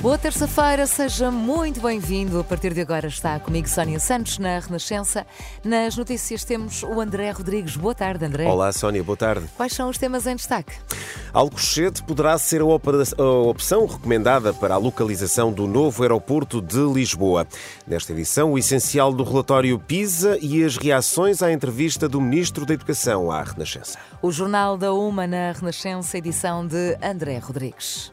Boa terça-feira, seja muito bem-vindo. A partir de agora está comigo Sónia Santos na Renascença. Nas notícias temos o André Rodrigues. Boa tarde, André. Olá, Sónia, boa tarde. Quais são os temas em destaque? Alcochete poderá ser a opção recomendada para a localização do novo aeroporto de Lisboa. Nesta edição, o essencial do relatório PISA e as reações à entrevista do Ministro da Educação à Renascença. O Jornal da Uma na Renascença, edição de André Rodrigues.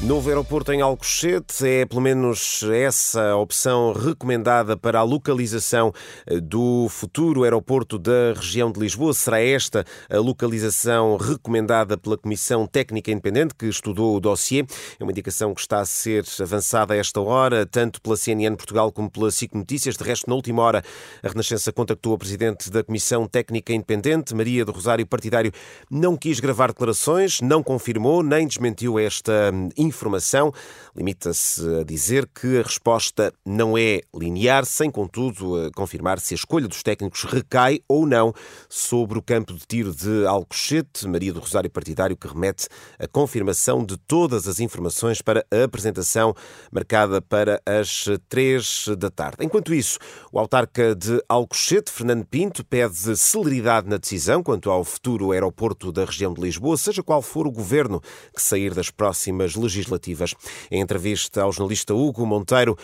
Novo aeroporto em Alcochete é pelo menos essa opção recomendada para a localização eh, do futuro aeroporto da região de Lisboa. Será esta a localização recomendada pela Comissão Técnica Independente que estudou o dossiê. É uma indicação que está a ser avançada a esta hora, tanto pela CNN Portugal como pela SIC Notícias. De resto, na última hora, a Renascença contactou a Presidente da Comissão Técnica Independente, Maria do Rosário Partidário. Não quis gravar declarações, não confirmou nem desmentiu esta informação. Limita-se a dizer que a resposta não é linear, sem, contudo, confirmar se a escolha dos técnicos recai ou não sobre o campo de tiro de Alcochete. Maria do Rosário Partidário, que remete a confirmação de todas as informações para a apresentação marcada para as três da tarde. Enquanto isso, o autarca de Alcochete, Fernando Pinto, pede celeridade na decisão quanto ao futuro aeroporto da região de Lisboa, seja qual for o governo que sair das próximas legislações legislativas. Em entrevista ao jornalista Hugo Monteiro,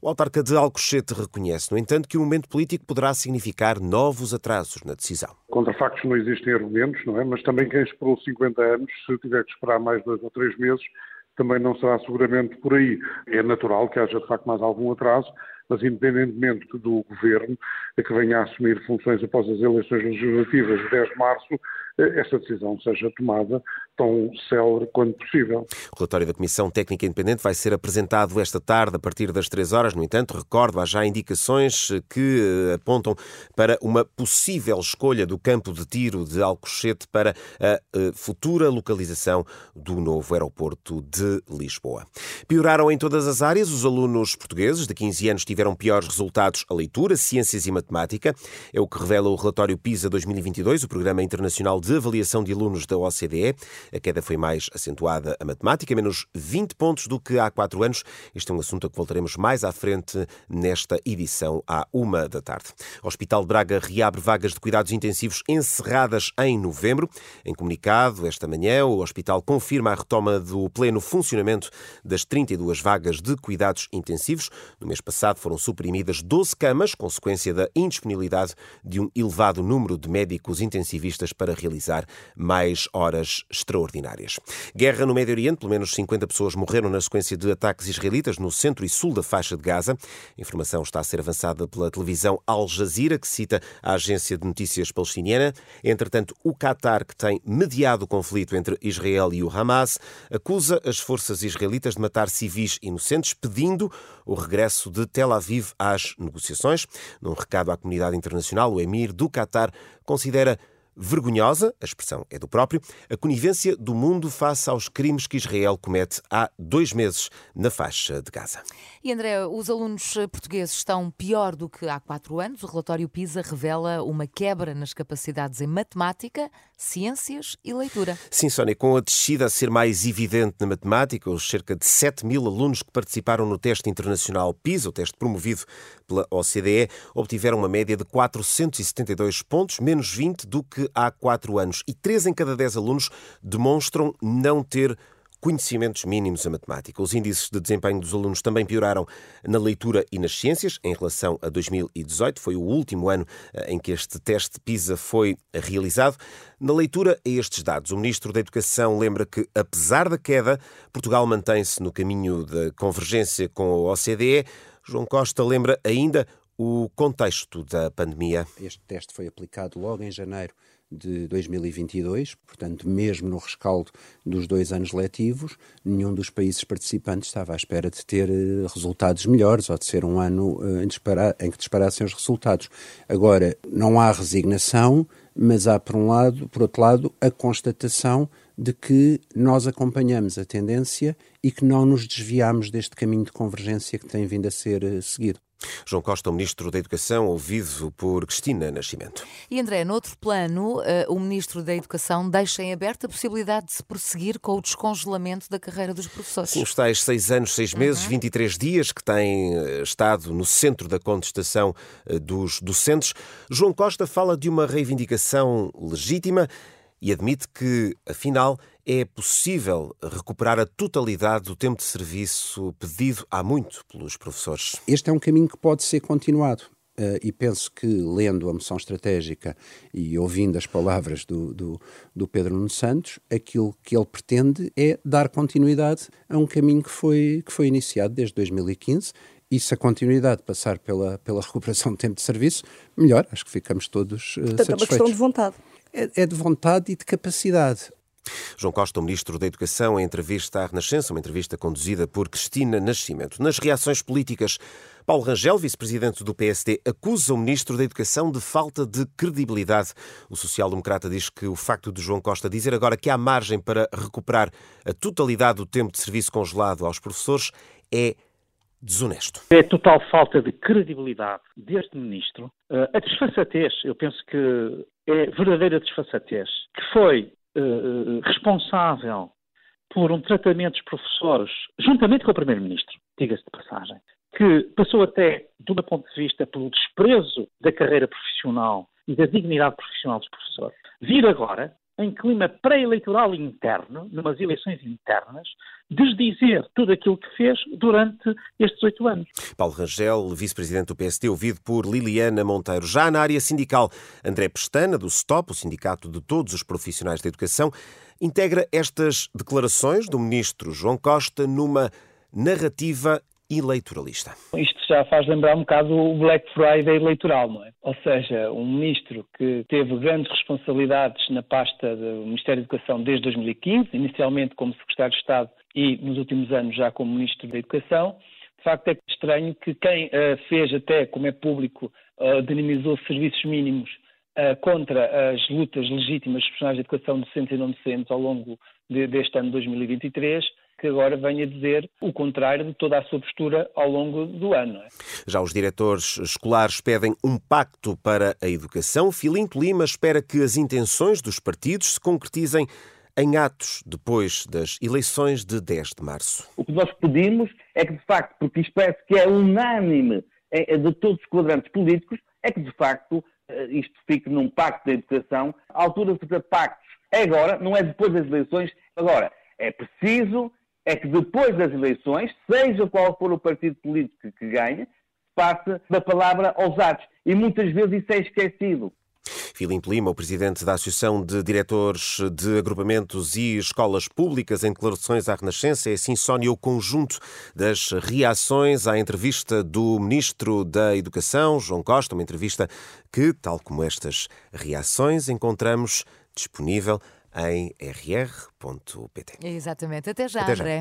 o autarca de Alcochete reconhece, no entanto, que o momento político poderá significar novos atrasos na decisão. Contra factos não existem argumentos, não é? Mas também quem esperou 50 anos, se tiver que esperar mais dois ou três meses, também não será seguramente por aí. É natural que haja de facto mais algum atraso, mas independentemente do governo que venha a assumir funções após as eleições legislativas de 10 de março, eh, essa decisão seja tomada tão célere quanto possível. O relatório da Comissão Técnica Independente vai ser apresentado esta tarde a partir das 3 horas. No entanto, recordo, há já indicações que eh, apontam para uma possível escolha do campo de tiro de Alcochete para a eh, futura localização do novo aeroporto de Lisboa. Pioraram em todas as áreas. Os alunos portugueses de 15 anos tiveram piores resultados a leitura, ciências e matemática. É o que revela o relatório PISA 2022, o Programa Internacional de Avaliação de Alunos da OCDE. A queda foi mais acentuada a matemática, menos 20 pontos do que há quatro anos. Este é um assunto a que voltaremos mais à frente nesta edição, à uma da tarde. O Hospital de Braga reabre vagas de cuidados intensivos encerradas em novembro. Em comunicado, esta manhã, o hospital confirma a retoma do pleno funcionamento das 32 vagas de cuidados intensivos. No mês passado foram suprimidas 12 camas, consequência da indisponibilidade de um elevado número de médicos intensivistas para realizar mais horas extraordinárias. Guerra no Médio Oriente, pelo menos 50 pessoas morreram na sequência de ataques israelitas no centro e sul da faixa de Gaza. A informação está a ser avançada pela televisão Al Jazeera, que cita a agência de notícias palestiniana. Entretanto, o Qatar, que tem mediado o conflito entre Israel e o Hamas, acusa as forças israelitas de matar civis inocentes, pedindo o regresso de Tel Aviv às negociações. Num recado à comunidade internacional, o emir do Qatar considera vergonhosa, a expressão é do próprio, a conivência do mundo face aos crimes que Israel comete há dois meses na faixa de Gaza. E André, os alunos portugueses estão pior do que há quatro anos. O relatório PISA revela uma quebra nas capacidades em matemática, ciências e leitura. Sim, Sónia, com a descida a ser mais evidente na matemática, os cerca de 7 mil alunos que participaram no teste internacional PISA, o teste promovido pela OCDE, obtiveram uma média de 472 pontos, menos 20 do que há quatro anos. E 3 em cada 10 alunos demonstram não ter conhecimentos mínimos em matemática. Os índices de desempenho dos alunos também pioraram na leitura e nas ciências em relação a 2018. Foi o último ano eh, em que este teste PISA foi realizado. Na leitura a estes dados, o Ministro da Educação lembra que, apesar da queda, Portugal mantém-se no caminho da convergência com a OCDE. João Costa lembra ainda o contexto da pandemia. Este teste foi aplicado logo em janeiro de 2022, portanto, mesmo no rescaldo dos dois anos letivos, nenhum dos países participantes estava à espera de ter eh, resultados melhores ou de ser um ano eh, em que disparassem os resultados. Agora, não há resignação, mas há, por um lado, por outro lado, a constatação de que nós acompanhamos a tendência e que não nos desviamos deste caminho de convergência que tem vindo a ser eh, seguido. João Costa, o Ministro da Educação, ouvido por Cristina Nascimento. E André, noutro plano, eh, o Ministro da Educação deixa em aberto a possibilidade de se prosseguir com o descongelamento da carreira dos professores. Sim, os tais seis anos, seis meses, uhum. 23 dias que têm eh, estado no centro da contestação dos docentes. João Costa fala de uma reivindicação legítima e admite que, afinal, é possível recuperar a totalidade do tempo de serviço pedido há muito pelos professores? Este é um caminho que pode ser continuado. Uh, e penso que, lendo a moção estratégica e ouvindo as palavras do, do, do, Pedro Nuno Santos, aquilo que ele pretende é dar continuidade a um caminho que foi, que foi iniciado desde 2015. E se a continuidade passar pela, pela recuperação do tempo de serviço, melhor, acho que ficamos todos uh, Portanto, satisfeitos. é uma questão de vontade. É, é de vontade e de capacidade. João Costa, o Ministro da Educação, em entrevista à Renascença, uma entrevista conduzida por Cristina Nascimento. Nas reações políticas, Paulo Rangel, vice-presidente do PSD, acusa o Ministro da Educação de falta de credibilidade. O social-democrata diz que o facto de João Costa dizer agora que há margem para recuperar a totalidade do tempo de serviço congelado aos professores é desonesto. É total falta de credibilidade deste ministro. Eh, a desfaçatez, eu penso que é verdadeira desfaçatez, que foi uh, responsável por um tratamento dos professores, juntamente com o Primeiro-Ministro, diga-se de passagem, que passou até, do meu ponto de vista, pelo desprezo da carreira profissional e da dignidade profissional dos professores, vir agora em clima pré-eleitoral interno, numas eleições internas, desdizer tudo aquilo que fez durante estes oito anos. Paulo Rangel, vice-presidente do PSD, ouvido por Liliana Monteiro. Já na área sindical, André Pestana, do STOP, o Sindicato de Todos os Profissionais da Educação, integra estas declarações do ministro João Costa numa narrativa eleitoralista. Isto já faz lembrar um bocado o Black Friday eleitoral, não é? Ou seja, um ministro que teve grandes responsabilidades na pasta do Ministério da Educação desde 2015, inicialmente como secretário de Estado e nos últimos anos já como ministro da Educação. De facto, é estranho que quem uh, fez até, como é público, uh, dinamizou serviços mínimos uh, contra as lutas legítimas dos profissionais de educação docentes e não docentes ao longo de, deste ano 2023, que agora venha dizer o contrário de toda a sua postura ao longo do ano. É? Já os diretores escolares pedem um pacto para a educação. Filinto Lima espera que as intenções dos partidos se concretizem em atos depois das eleições de 10 de março. O que nós pedimos é que, de facto, porque isto parece que é unânime é, é de todos os quadrantes políticos, é que, de facto, eh, isto fique num pacto da educação. A altura de fazer pactos é agora, não é depois das eleições. Agora, é preciso é que depois das eleições, seja qual for o partido político que ganha, passe da palavra aos atos. E muitas vezes isso é esquecido. Filipe Lima, o presidente da Associação de Diretores de Agrupamentos e Escolas Públicas, em declarações à Renascença, é assim Sónia o conjunto das reações à entrevista do Ministro da Educação, João Costa, uma entrevista que, tal como estas reações, encontramos disponível em rr.pt. Exatamente. Até já, Até já. André.